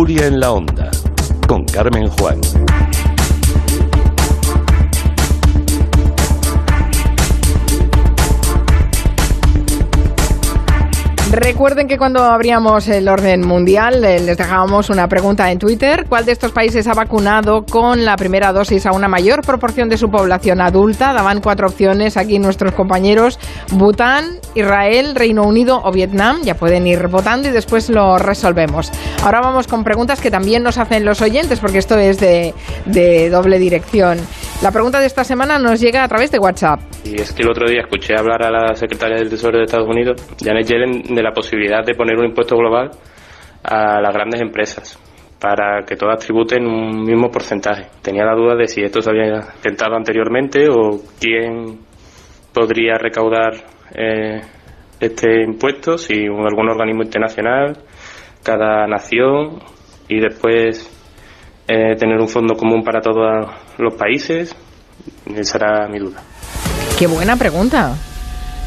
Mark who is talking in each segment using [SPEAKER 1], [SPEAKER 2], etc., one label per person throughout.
[SPEAKER 1] Tertulia en la Onda, con Carmen Juan.
[SPEAKER 2] Recuerden que cuando abríamos el orden mundial eh, les dejábamos una pregunta en Twitter. ¿Cuál de estos países ha vacunado con la primera dosis a una mayor proporción de su población adulta? Daban cuatro opciones aquí nuestros compañeros. Bután, Israel, Reino Unido o Vietnam. Ya pueden ir votando y después lo resolvemos. Ahora vamos con preguntas que también nos hacen los oyentes porque esto es de, de doble dirección. La pregunta de esta semana nos llega a través de WhatsApp.
[SPEAKER 3] Y es que el otro día escuché hablar a la secretaria del Tesoro de Estados Unidos, Janet Yellen, de la posibilidad de poner un impuesto global a las grandes empresas para que todas tributen un mismo porcentaje. Tenía la duda de si esto se había intentado anteriormente o quién podría recaudar eh, este impuesto, si algún organismo internacional, cada nación y después eh, tener un fondo común para todos los países. Esa era mi duda.
[SPEAKER 2] Qué buena pregunta.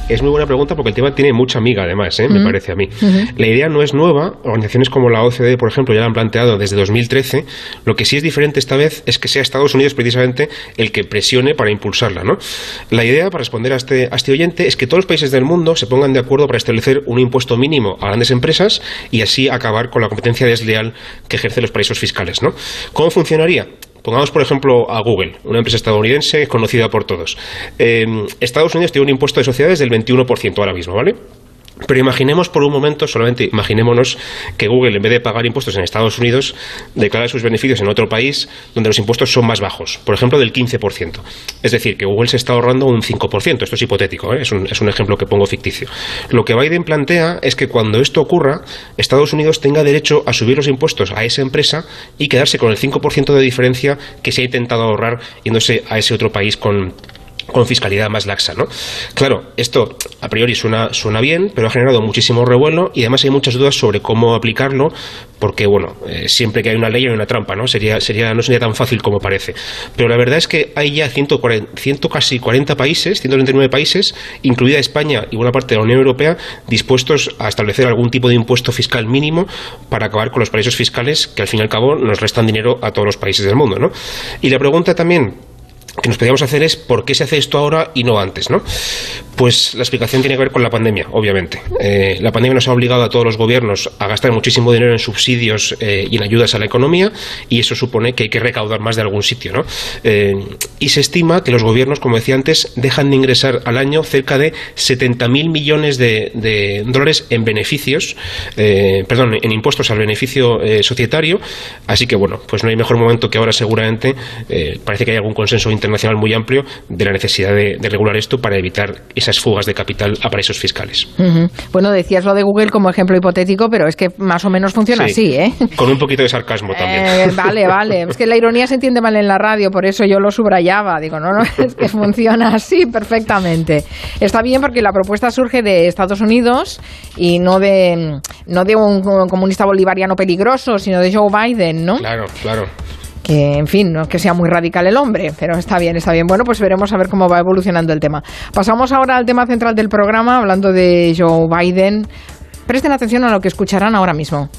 [SPEAKER 4] Es muy buena pregunta porque el tema tiene mucha amiga, además, ¿eh? me parece a mí. La idea no es nueva. Organizaciones como la OCDE, por ejemplo, ya la han planteado desde 2013. Lo que sí es diferente esta vez es que sea Estados Unidos precisamente el que presione para impulsarla. ¿no? La idea, para responder a este, a este oyente, es que todos los países del mundo se pongan de acuerdo para establecer un impuesto mínimo a grandes empresas y así acabar con la competencia desleal que ejercen los paraísos fiscales. ¿no? ¿Cómo funcionaría? Pongamos, por ejemplo, a Google, una empresa estadounidense conocida por todos. Eh, Estados Unidos tiene un impuesto de sociedades del 21% ahora mismo, ¿vale? Pero imaginemos por un momento, solamente imaginémonos que Google, en vez de pagar impuestos en Estados Unidos, declara sus beneficios en otro país donde los impuestos son más bajos, por ejemplo, del 15%. Es decir, que Google se está ahorrando un 5%. Esto es hipotético, ¿eh? es, un, es un ejemplo que pongo ficticio. Lo que Biden plantea es que cuando esto ocurra, Estados Unidos tenga derecho a subir los impuestos a esa empresa y quedarse con el 5% de diferencia que se ha intentado ahorrar yéndose a ese otro país con con fiscalidad más laxa, ¿no? Claro, esto a priori suena, suena bien, pero ha generado muchísimo revuelo y además hay muchas dudas sobre cómo aplicarlo, porque bueno, eh, siempre que hay una ley hay una trampa, ¿no? Sería, sería, no sería tan fácil como parece. Pero la verdad es que hay ya 140, 100 casi 40 países, 139 países, incluida España y buena parte de la Unión Europea, dispuestos a establecer algún tipo de impuesto fiscal mínimo para acabar con los paraísos fiscales que al fin y al cabo nos restan dinero a todos los países del mundo, ¿no? Y la pregunta también que nos podríamos hacer es por qué se hace esto ahora y no antes, ¿no? Pues la explicación tiene que ver con la pandemia, obviamente. Eh, la pandemia nos ha obligado a todos los gobiernos a gastar muchísimo dinero en subsidios eh, y en ayudas a la economía y eso supone que hay que recaudar más de algún sitio, ¿no? Eh, y se estima que los gobiernos, como decía antes, dejan de ingresar al año cerca de 70.000 millones de, de, dólares en beneficios, perdón, en impuestos al beneficio societario. Así que, bueno, pues no hay mejor momento que ahora seguramente. parece que hay algún consenso internacional muy amplio de la necesidad de, de, regular esto para evitar esas fugas de capital a paraísos fiscales.
[SPEAKER 2] Uh -huh. Bueno, decías lo de Google como ejemplo hipotético, pero es que más o menos funciona
[SPEAKER 4] sí,
[SPEAKER 2] así, ¿eh?
[SPEAKER 4] Con un poquito de sarcasmo también.
[SPEAKER 2] Eh, vale, vale. Es que la ironía se entiende mal en la radio, por eso yo lo subrayaba. Digo, no, no, es que funciona así perfectamente. Está bien porque la propuesta surge de Estados Unidos y no de, no de un comunista bolivariano peligroso, sino de Joe Biden, ¿no?
[SPEAKER 4] Claro, claro
[SPEAKER 2] que en fin, no es que sea muy radical el hombre, pero está bien, está bien. Bueno, pues veremos a ver cómo va evolucionando el tema. Pasamos ahora al tema central del programa, hablando de Joe Biden. Presten atención a lo que escucharán ahora mismo.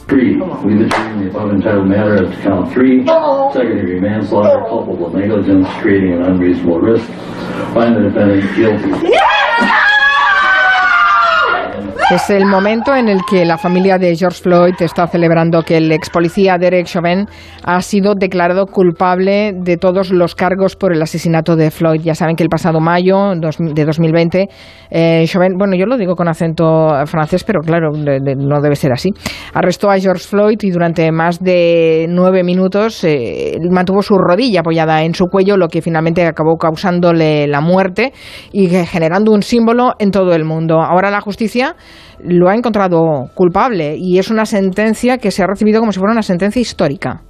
[SPEAKER 2] Es el momento en el que la familia de George Floyd está celebrando que el ex policía Derek Chauvin ha sido declarado culpable de todos los cargos por el asesinato de Floyd. Ya saben que el pasado mayo de 2020, eh, Chauvin, bueno, yo lo digo con acento francés, pero claro, de, de, no debe ser así, arrestó a George Floyd y durante más de nueve minutos eh, mantuvo su rodilla apoyada en su cuello, lo que finalmente acabó causándole la muerte y generando un símbolo en todo el mundo. Ahora la justicia lo ha encontrado culpable y es una sentencia que se ha recibido como si fuera una sentencia histórica.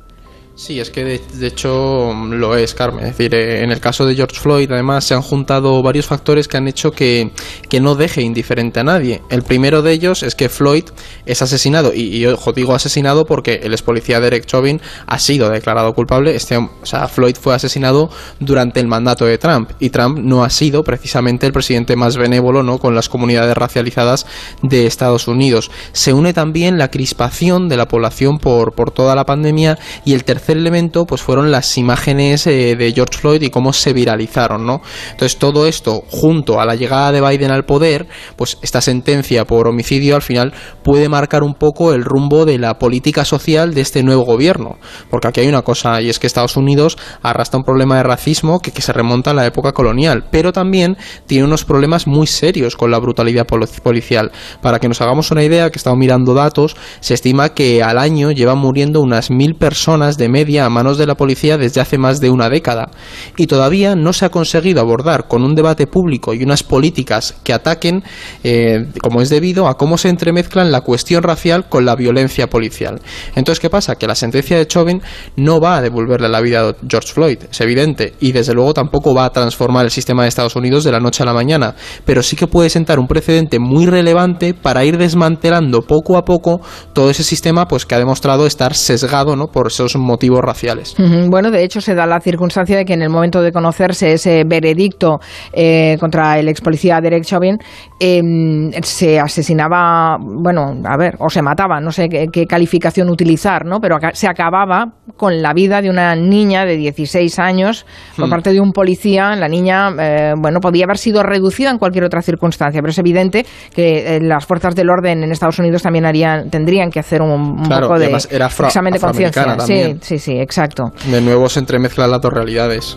[SPEAKER 5] Sí, es que de, hecho lo es, Carmen. Es decir, eh, en el caso de George Floyd, además, se han juntado varios factores que han hecho que, que no deje indiferente a nadie. El primero de ellos es que Floyd es asesinado, y, yo digo asesinado porque el ex policía Derek Chauvin ha sido declarado culpable. Este, o sea, Floyd fue asesinado durante el mandato de Trump, y Trump no ha sido precisamente el presidente más benévolo ¿no? con las comunidades racializadas de Estados Unidos. Se une también la crispación de la población por, por toda la pandemia y el tercer tercer elemento pues fueron las imágenes eh, de George Floyd y cómo se viralizaron, ¿no? Entonces todo esto junto a la llegada de Biden al poder, pues esta sentencia por homicidio al final puede marcar un poco el rumbo de la política social de este nuevo gobierno, porque aquí hay una cosa y es que Estados Unidos arrastra un problema de racismo que, que se remonta a la época colonial, pero también tiene unos problemas muy serios con la brutalidad policial. Para que nos hagamos una idea, que he estado mirando datos, se estima que al año llevan muriendo unas mil personas de media a manos de la policía desde hace más de una década y todavía no se ha conseguido abordar con un debate público y unas políticas que ataquen, eh, como es debido, a cómo se entremezclan la cuestión racial con la violencia policial. Entonces, ¿qué pasa? Que la sentencia de Chauvin no va a devolverle la vida a George Floyd, es evidente, y desde luego tampoco va a transformar el sistema de Estados Unidos de la noche a la mañana, pero sí que puede sentar un precedente muy relevante para ir desmantelando poco a poco todo ese sistema pues que ha demostrado estar sesgado ¿no? por esos motivos raciales.
[SPEAKER 2] Bueno, de hecho se da la circunstancia de que en el momento de conocerse ese veredicto eh, contra el ex policía Derek Chauvin, em, se asesinaba, bueno, a ver, o se mataba, no sé qué, calificación utilizar, ¿no? Pero se acababa con la vida de una niña de 16 años por hmm. parte de un policía. La niña, eh, bueno, podía haber sido reducida en cualquier otra circunstancia, pero es evidente que eh, las fuerzas del orden en Estados Unidos también harían, tendrían que hacer un, poco de examen de conciencia. Sí, sí, sí, exacto.
[SPEAKER 5] De nuevo se entremezclan las dos realidades.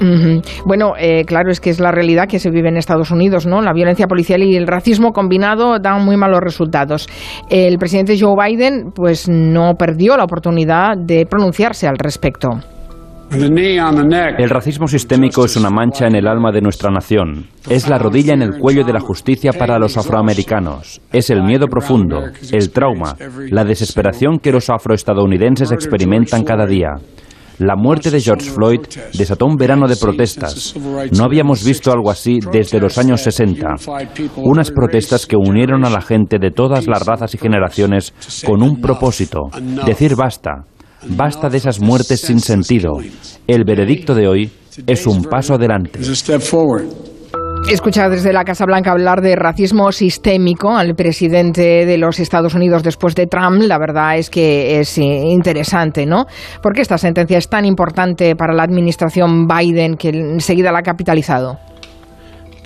[SPEAKER 2] Bueno, eh, claro, es que es la realidad que se vive en Estados Unidos, ¿no? La violencia policial y el racismo combinado dan muy malos resultados. El presidente Joe Biden, pues no perdió la oportunidad de pronunciarse al respecto.
[SPEAKER 6] El racismo sistémico es una mancha en el alma de nuestra nación. Es la rodilla en el cuello de la justicia para los afroamericanos. Es el miedo profundo, el trauma, la desesperación que los afroestadounidenses experimentan cada día. La muerte de George Floyd desató un verano de protestas. No habíamos visto algo así desde los años 60. Unas protestas que unieron a la gente de todas las razas y generaciones con un propósito, decir basta, Basta de esas muertes sin sentido. El veredicto de hoy es un paso adelante.
[SPEAKER 2] Escuchar desde la Casa Blanca hablar de racismo sistémico al presidente de los Estados Unidos después de Trump, la verdad es que es interesante, ¿no? Porque esta sentencia es tan importante para la administración Biden que enseguida la ha capitalizado.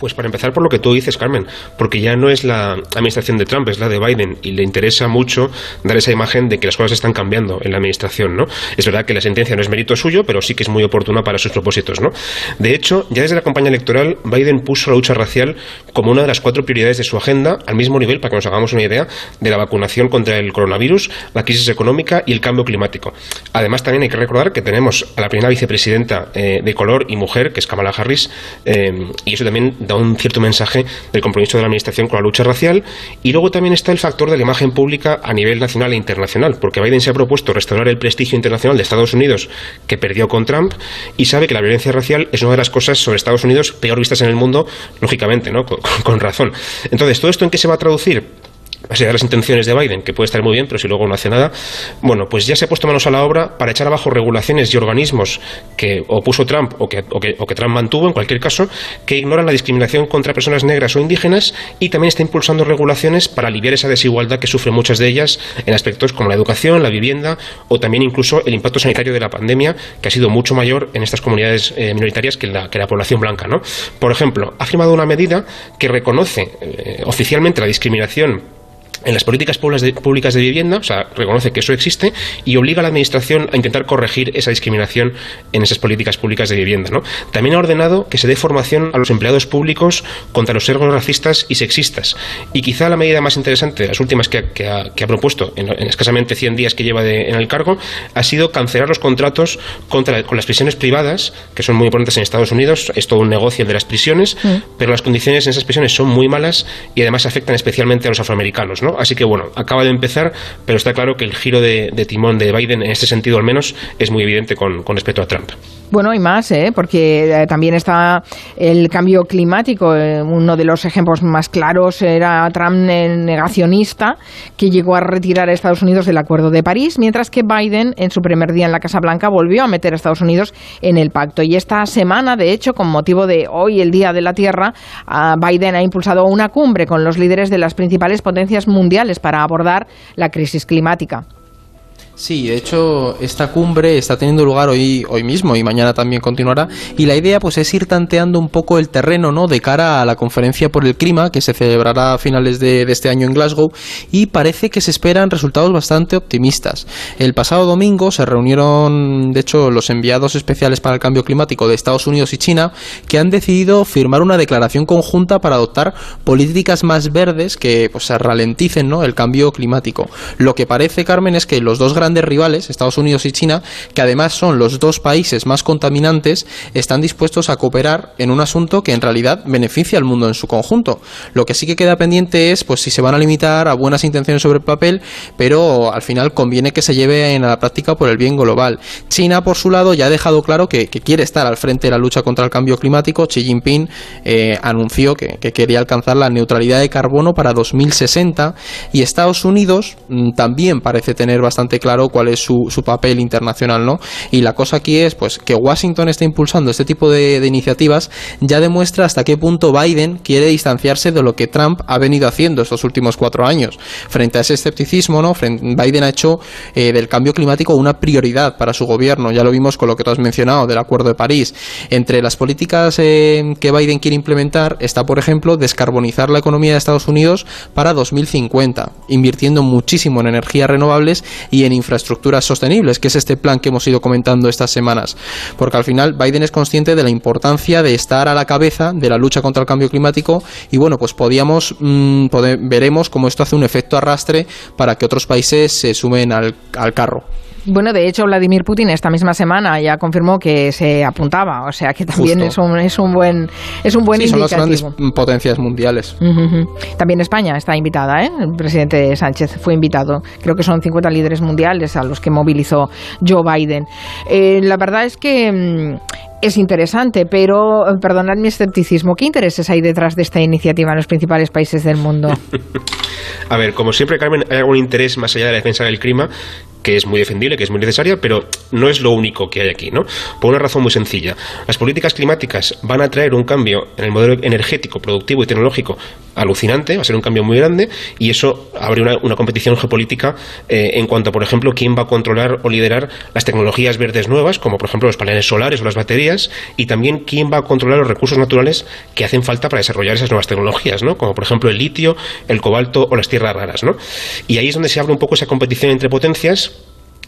[SPEAKER 4] Pues para empezar por lo que tú dices, Carmen, porque ya no es la administración de Trump, es la de Biden y le interesa mucho dar esa imagen de que las cosas están cambiando en la administración, ¿no? Es verdad que la sentencia no es mérito suyo, pero sí que es muy oportuna para sus propósitos, ¿no? De hecho, ya desde la campaña electoral, Biden puso la lucha racial como una de las cuatro prioridades de su agenda, al mismo nivel, para que nos hagamos una idea, de la vacunación contra el coronavirus, la crisis económica y el cambio climático. Además, también hay que recordar que tenemos a la primera vicepresidenta eh, de color y mujer, que es Kamala Harris, eh, y eso también un cierto mensaje del compromiso de la Administración con la lucha racial. Y luego también está el factor de la imagen pública a nivel nacional e internacional, porque Biden se ha propuesto restaurar el prestigio internacional de Estados Unidos que perdió con Trump y sabe que la violencia racial es una de las cosas sobre Estados Unidos peor vistas en el mundo, lógicamente, ¿no? con, con razón. Entonces, ¿todo esto en qué se va a traducir? Allá de las intenciones de Biden, que puede estar muy bien, pero si luego no hace nada, bueno, pues ya se ha puesto manos a la obra para echar abajo regulaciones y organismos que opuso Trump o que, o que, Trump mantuvo, en cualquier caso, que ignoran la discriminación contra personas negras o indígenas y también está impulsando regulaciones para aliviar esa desigualdad que sufren muchas de ellas en aspectos como la educación, la vivienda o también incluso el impacto sanitario de la pandemia, que ha sido mucho mayor en estas comunidades eh, minoritarias que la, que la población blanca. ¿no? Por ejemplo, ha firmado una medida que reconoce eh, oficialmente la discriminación en las políticas públicas de vivienda, o sea, reconoce que eso existe y obliga a la Administración a intentar corregir esa discriminación en esas políticas públicas de vivienda. ¿no? También ha ordenado que se dé formación a los empleados públicos contra los sesgos racistas y sexistas. Y quizá la medida más interesante, las últimas que, ha, propuesto en, escasamente 100 días que lleva en el cargo, ha sido cancelar los contratos contra, con las prisiones privadas, que son muy importantes en Estados Unidos. Es todo un negocio de las prisiones, mm. pero las condiciones en esas prisiones son muy malas y además afectan especialmente a los afroamericanos. ¿no? Así que bueno, acaba de empezar, pero está claro que el giro de, timón de Biden, en este sentido al menos, es muy evidente con, respecto a Trump.
[SPEAKER 2] Bueno, y más, ¿eh? porque eh, también está el cambio climático. Eh, uno de los ejemplos más claros era Trump negacionista, que llegó a retirar a Estados Unidos del Acuerdo de París, mientras que Biden, en su primer día en la Casa Blanca, volvió a meter a Estados Unidos en el pacto. Y esta semana, de hecho, con motivo de hoy, el Día de la Tierra, Biden ha impulsado una cumbre con los líderes de las principales potencias mundiales para abordar la crisis climática.
[SPEAKER 5] Sí, de hecho, esta cumbre está teniendo lugar hoy, hoy mismo y mañana también continuará. Y la idea pues es ir tanteando un poco el terreno, ¿no? De cara a la conferencia por el clima que se celebrará a finales de, este año en Glasgow. Y parece que se esperan resultados bastante optimistas. El pasado domingo se reunieron, de hecho, los enviados especiales para el cambio climático de Estados Unidos y China, que han decidido firmar una declaración conjunta para adoptar políticas más verdes que pues ralenticen, ¿no? El cambio climático. Lo que parece, Carmen, es que los dos grandes rivales, Estados Unidos y China, que además son los dos países más contaminantes, están dispuestos a cooperar en un asunto que en realidad beneficia al mundo en su conjunto. Lo que sí que queda pendiente es pues si se van a limitar a buenas intenciones sobre el papel, pero al final conviene que se lleve en la práctica por el bien global. China, por su lado, ya ha dejado claro que, quiere estar al frente de la lucha contra el cambio climático. Xi Jinping eh, anunció que, quería alcanzar la neutralidad de carbono para 2060 y Estados Unidos mm, también parece tener bastante claro cuál es su, papel internacional, ¿no? Y la cosa aquí es, pues, que Washington está impulsando este tipo de, iniciativas ya demuestra hasta qué punto Biden quiere distanciarse de lo que Trump ha venido haciendo estos últimos cuatro años. Frente a ese escepticismo, ¿no? Biden ha hecho eh, del cambio climático una prioridad para su gobierno. Ya lo vimos con lo que tú has mencionado del Acuerdo de París. Entre las políticas eh, que Biden quiere implementar está, por ejemplo, descarbonizar la economía de Estados Unidos para 2050, invirtiendo muchísimo en energías renovables y en infraestructuras sostenibles, que es este plan que hemos ido comentando estas semanas. Porque al final Biden es consciente de la importancia de estar a la cabeza de la lucha contra el cambio climático y bueno, pues podíamos, mm, veremos cómo esto hace un efecto arrastre para que otros países se sumen al carro.
[SPEAKER 2] Bueno, de hecho, Vladimir Putin esta misma semana ya confirmó que se apuntaba, o sea que también es un, es un buen es un buen
[SPEAKER 5] sí, son las grandes potencias mundiales.
[SPEAKER 2] También España está invitada, ¿eh? El presidente Sánchez fue invitado. Creo que son 50 líderes mundiales a los que movilizó Joe Biden. Eh, la verdad es que mm, es interesante, pero perdonad mi escepticismo. ¿Qué intereses hay detrás de esta iniciativa en los principales países del mundo?
[SPEAKER 4] A ver, como siempre, Carmen, hay algún interés más allá de la defensa del clima que es muy defendible, que es muy necesaria, pero no es lo único que hay aquí, ¿no? Por una razón muy sencilla. Las políticas climáticas van a traer un cambio en el modelo energético, productivo y tecnológico alucinante, va a ser un cambio muy grande, y eso abre una, competición geopolítica eh, en cuanto por ejemplo, quién va a controlar o liderar las tecnologías verdes nuevas, como por ejemplo los paneles solares o las baterías, y también quién va a controlar los recursos naturales que hacen falta para desarrollar esas nuevas tecnologías, ¿no? Como por ejemplo el litio, el cobalto o las tierras raras, ¿no? Y ahí es donde se abre un poco esa competición entre potencias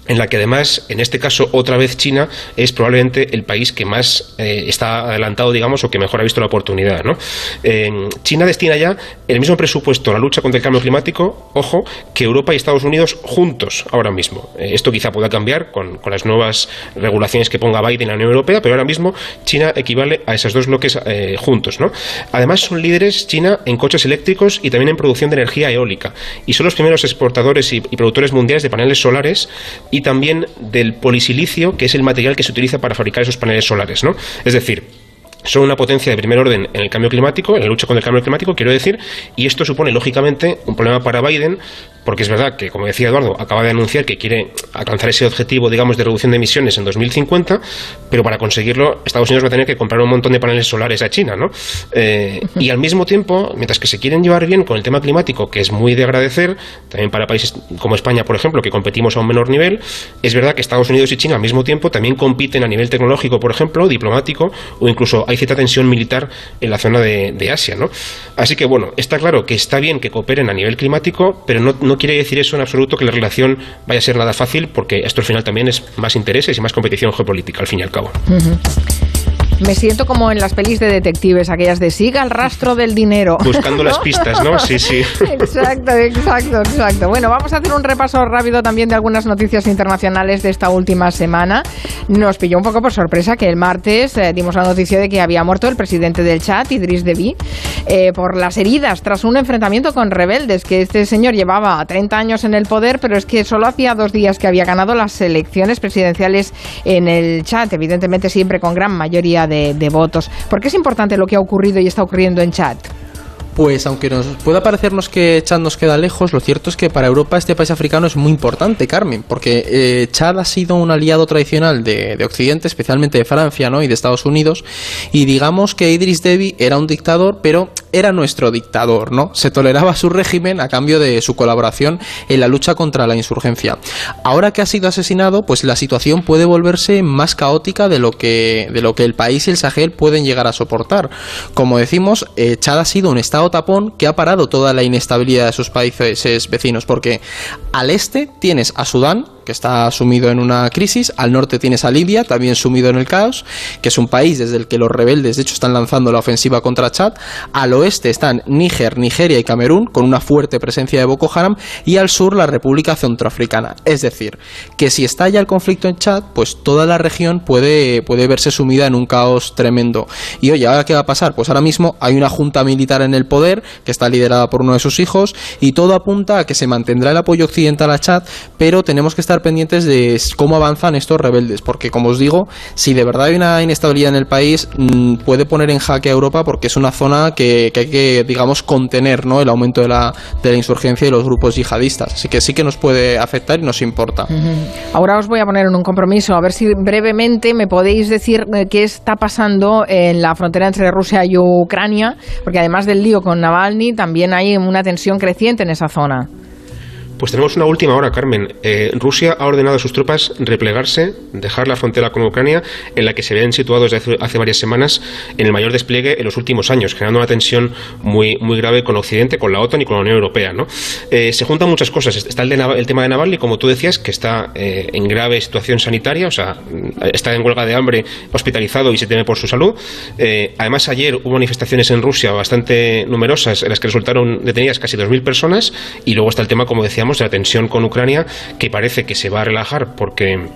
[SPEAKER 4] en la que además, en este caso, otra vez China es probablemente el país que más eh, está adelantado, digamos, o que mejor ha visto la oportunidad. ¿no? China destina ya el mismo presupuesto a la lucha contra el cambio climático, ojo, que Europa y Estados Unidos juntos ahora mismo. Eh, esto quizá pueda cambiar con, las nuevas regulaciones que ponga Biden en la Unión Europea, pero ahora mismo China equivale a esos dos bloques eh, juntos. ¿no? Además, son líderes China en coches eléctricos y también en producción de energía eólica. Y son los primeros exportadores y productores mundiales de paneles solares y también del polisilicio, que es el material que se utiliza para fabricar esos paneles solares, ¿no? Es decir, son una potencia de primer orden en el cambio climático, en la lucha contra el cambio climático, quiero decir, y esto supone, lógicamente, un problema para Biden, porque es verdad que, como decía Eduardo, acaba de anunciar que quiere alcanzar ese objetivo, digamos, de reducción de emisiones en 2050, pero para conseguirlo, Estados Unidos va a tener que comprar un montón de paneles solares a China, ¿no? Eh, y al mismo tiempo, mientras que se quieren llevar bien con el tema climático, que es muy de agradecer, también para países como España, por ejemplo, que competimos a un menor nivel, es verdad que Estados Unidos y China al mismo tiempo también compiten a nivel tecnológico, por ejemplo, diplomático, o incluso hay cierta tensión militar en la zona de, Asia, ¿no? Así que, bueno, está claro que está bien que cooperen a nivel climático, pero no, no quiere decir eso en absoluto que la relación vaya a ser nada fácil, porque esto al final también es más intereses y más competición geopolítica, al fin y al cabo.
[SPEAKER 2] Me siento como en las pelis de detectives, aquellas de siga el rastro del dinero.
[SPEAKER 4] Buscando las pistas, ¿no? Sí, sí.
[SPEAKER 2] Exacto, exacto, exacto. Bueno, vamos a hacer un repaso rápido también de algunas noticias internacionales de esta última semana. Nos pilló un poco por sorpresa que el martes eh, dimos la noticia de que había muerto el presidente del Chad, Idris Deby, eh, por las heridas tras un enfrentamiento con rebeldes, que este señor llevaba 30 años en el poder, pero es que solo hacía dos días que había ganado las elecciones presidenciales en el Chad, evidentemente siempre con gran mayoría de, votos. ¿Por qué es importante lo que ha ocurrido y está ocurriendo en Chad?
[SPEAKER 5] Pues aunque nos pueda parecernos que Chad nos queda lejos, lo cierto es que para Europa este país africano es muy importante, Carmen, porque eh, Chad ha sido un aliado tradicional de, de, Occidente, especialmente de Francia ¿no? y de Estados Unidos, y digamos que Idris Deby era un dictador, pero era nuestro dictador, ¿no? Se toleraba su régimen a cambio de su colaboración en la lucha contra la insurgencia. Ahora que ha sido asesinado, pues la situación puede volverse más caótica de lo que, de lo que el país y el Sahel pueden llegar a soportar. Como decimos, eh, Chad ha sido un estado tapón que ha parado toda la inestabilidad de sus países vecinos, porque al este tienes a Sudán, que está sumido en una crisis. Al norte tienes a Libia, también sumido en el caos, que es un país desde el que los rebeldes, de hecho, están lanzando la ofensiva contra Chad. Al oeste están Níger, Nigeria y Camerún, con una fuerte presencia de Boko Haram. Y al sur la República Centroafricana. Es decir, que si estalla el conflicto en Chad, pues toda la región puede, puede verse sumida en un caos tremendo. Y oye, ¿ahora qué va a pasar? Pues ahora mismo hay una junta militar en el poder, que está liderada por uno de sus hijos, y todo apunta a que se mantendrá el apoyo occidental a Chad, pero tenemos que estar pendientes de cómo avanzan estos rebeldes, porque como os digo, si de verdad hay una inestabilidad en el país, mmm, puede poner en jaque a Europa porque es una zona que, hay que, digamos, contener ¿no? el aumento de la, de la insurgencia y los grupos yihadistas. Así que sí que nos puede afectar y nos importa.
[SPEAKER 2] Ahora os voy a poner en un compromiso, a ver si brevemente me podéis decir eh, qué está pasando en la frontera entre Rusia y Ucrania, porque además del lío con Navalny, también hay una tensión creciente en esa zona.
[SPEAKER 4] Pues tenemos una última hora, Carmen. Eh, Rusia ha ordenado a sus tropas replegarse, dejar la frontera con Ucrania, en la que se ven situados desde hace, hace varias semanas en el mayor despliegue en los últimos años, generando una tensión muy, muy grave con Occidente, con la OTAN y con la Unión Europea. ¿no? Eh, se juntan muchas cosas. Está el, de, el, tema de Navalny, como tú decías, que está eh, en grave situación sanitaria, o sea, está en huelga de hambre, hospitalizado y se teme por su salud. Además, ayer hubo manifestaciones en Rusia bastante numerosas, en las que resultaron detenidas casi 2.000 personas, y luego está el tema, como decíamos, de la tensión con Ucrania, que parece que se va a relajar porque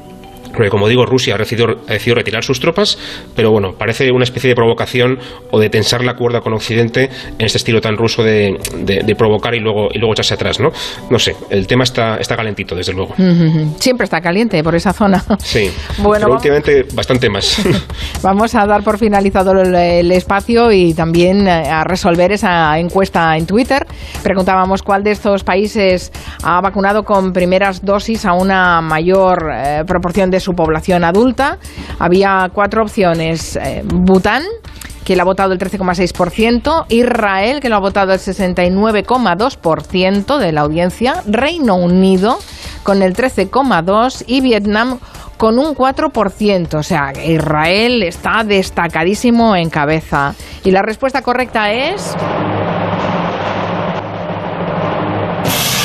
[SPEAKER 4] porque como digo, Rusia ha decidido, ha decidido, retirar sus tropas, pero bueno, parece una especie de provocación o de tensar la cuerda con Occidente en este estilo tan ruso de, de, de provocar y luego, y luego echarse atrás, ¿no? No sé, el tema está, está calentito, desde luego.
[SPEAKER 2] Uh -huh. Siempre está caliente por esa zona.
[SPEAKER 4] Sí, bueno, pero últimamente bastante más.
[SPEAKER 2] vamos a dar por finalizado el, el, espacio y también eh, a resolver esa encuesta en Twitter. Preguntábamos cuál de estos países ha vacunado con primeras dosis a una mayor eh, proporción de su población adulta. Había cuatro opciones. Eh, Bután, que lo ha votado el 13,6%, Israel, que lo ha votado el 69,2% de la audiencia, Reino Unido, con el 13,2% y Vietnam con un 4%. O sea, Israel está destacadísimo en cabeza. Y la respuesta correcta es...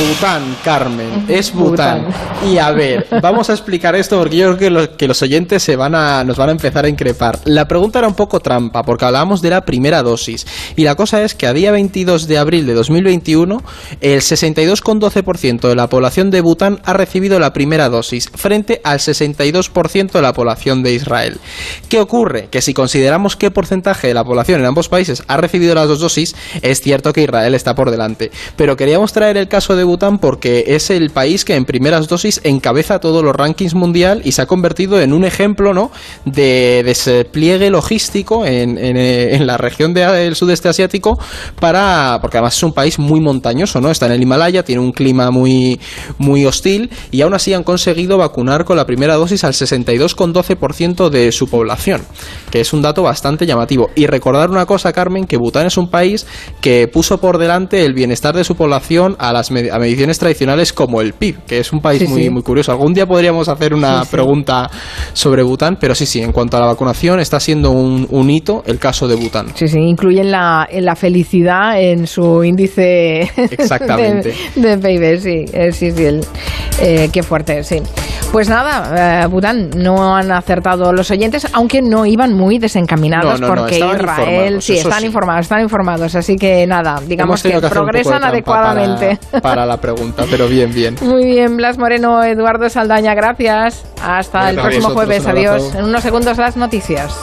[SPEAKER 5] Bután, Carmen, es Bután. Y a ver, vamos a explicar esto porque yo creo que, lo, que, los oyentes se van a, nos van a empezar a increpar. La pregunta era un poco trampa porque hablábamos de la primera dosis. Y la cosa es que a día 22 de abril de 2021, el 62,12% de la población de Bután ha recibido la primera dosis, frente al 62% de la población de Israel. ¿Qué ocurre? Que si consideramos qué porcentaje de la población en ambos países ha recibido las dos dosis, es cierto que Israel está por delante. Pero queríamos traer el caso de Bután porque es el país que en primeras dosis encabeza todos los rankings mundial y se ha convertido en un ejemplo ¿no? de despliegue logístico en, en, en la región de, del sudeste asiático para porque además es un país muy montañoso, ¿no? Está en el Himalaya, tiene un clima muy, muy hostil y aún así han conseguido vacunar con la primera dosis al 62,12% de su población, que es un dato bastante llamativo. Y recordar una cosa, Carmen, que Bután es un país que puso por delante el bienestar de su población a las a mediciones tradicionales como el PIB, que es un país sí, muy, sí. muy curioso. Algún día podríamos hacer una sí, pregunta sobre Bután, pero sí, sí, en cuanto a la vacunación está siendo un, un hito el caso de Bután.
[SPEAKER 2] Sí, sí, incluyen la, la felicidad en su índice
[SPEAKER 5] Exactamente.
[SPEAKER 2] De, de PIB, sí, eh, sí, sí, el, eh, qué fuerte, sí. Pues nada, eh, Bután, no han acertado los oyentes, aunque no iban muy desencaminados
[SPEAKER 5] No, no, no,
[SPEAKER 2] porque Israel, sí, están
[SPEAKER 5] sí.
[SPEAKER 2] informados, están informados, así que nada, digamos que progresan adecuadamente.
[SPEAKER 5] Para, para la pregunta, pero bien, bien.
[SPEAKER 2] Muy bien, Blas Moreno, Eduardo Saldaña, gracias. Hasta el próximo jueves, adiós. En unos segundos las noticias.